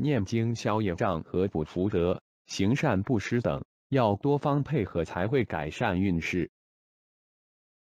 念经消业障和补福德行善布施等要多方配合才会改善运势。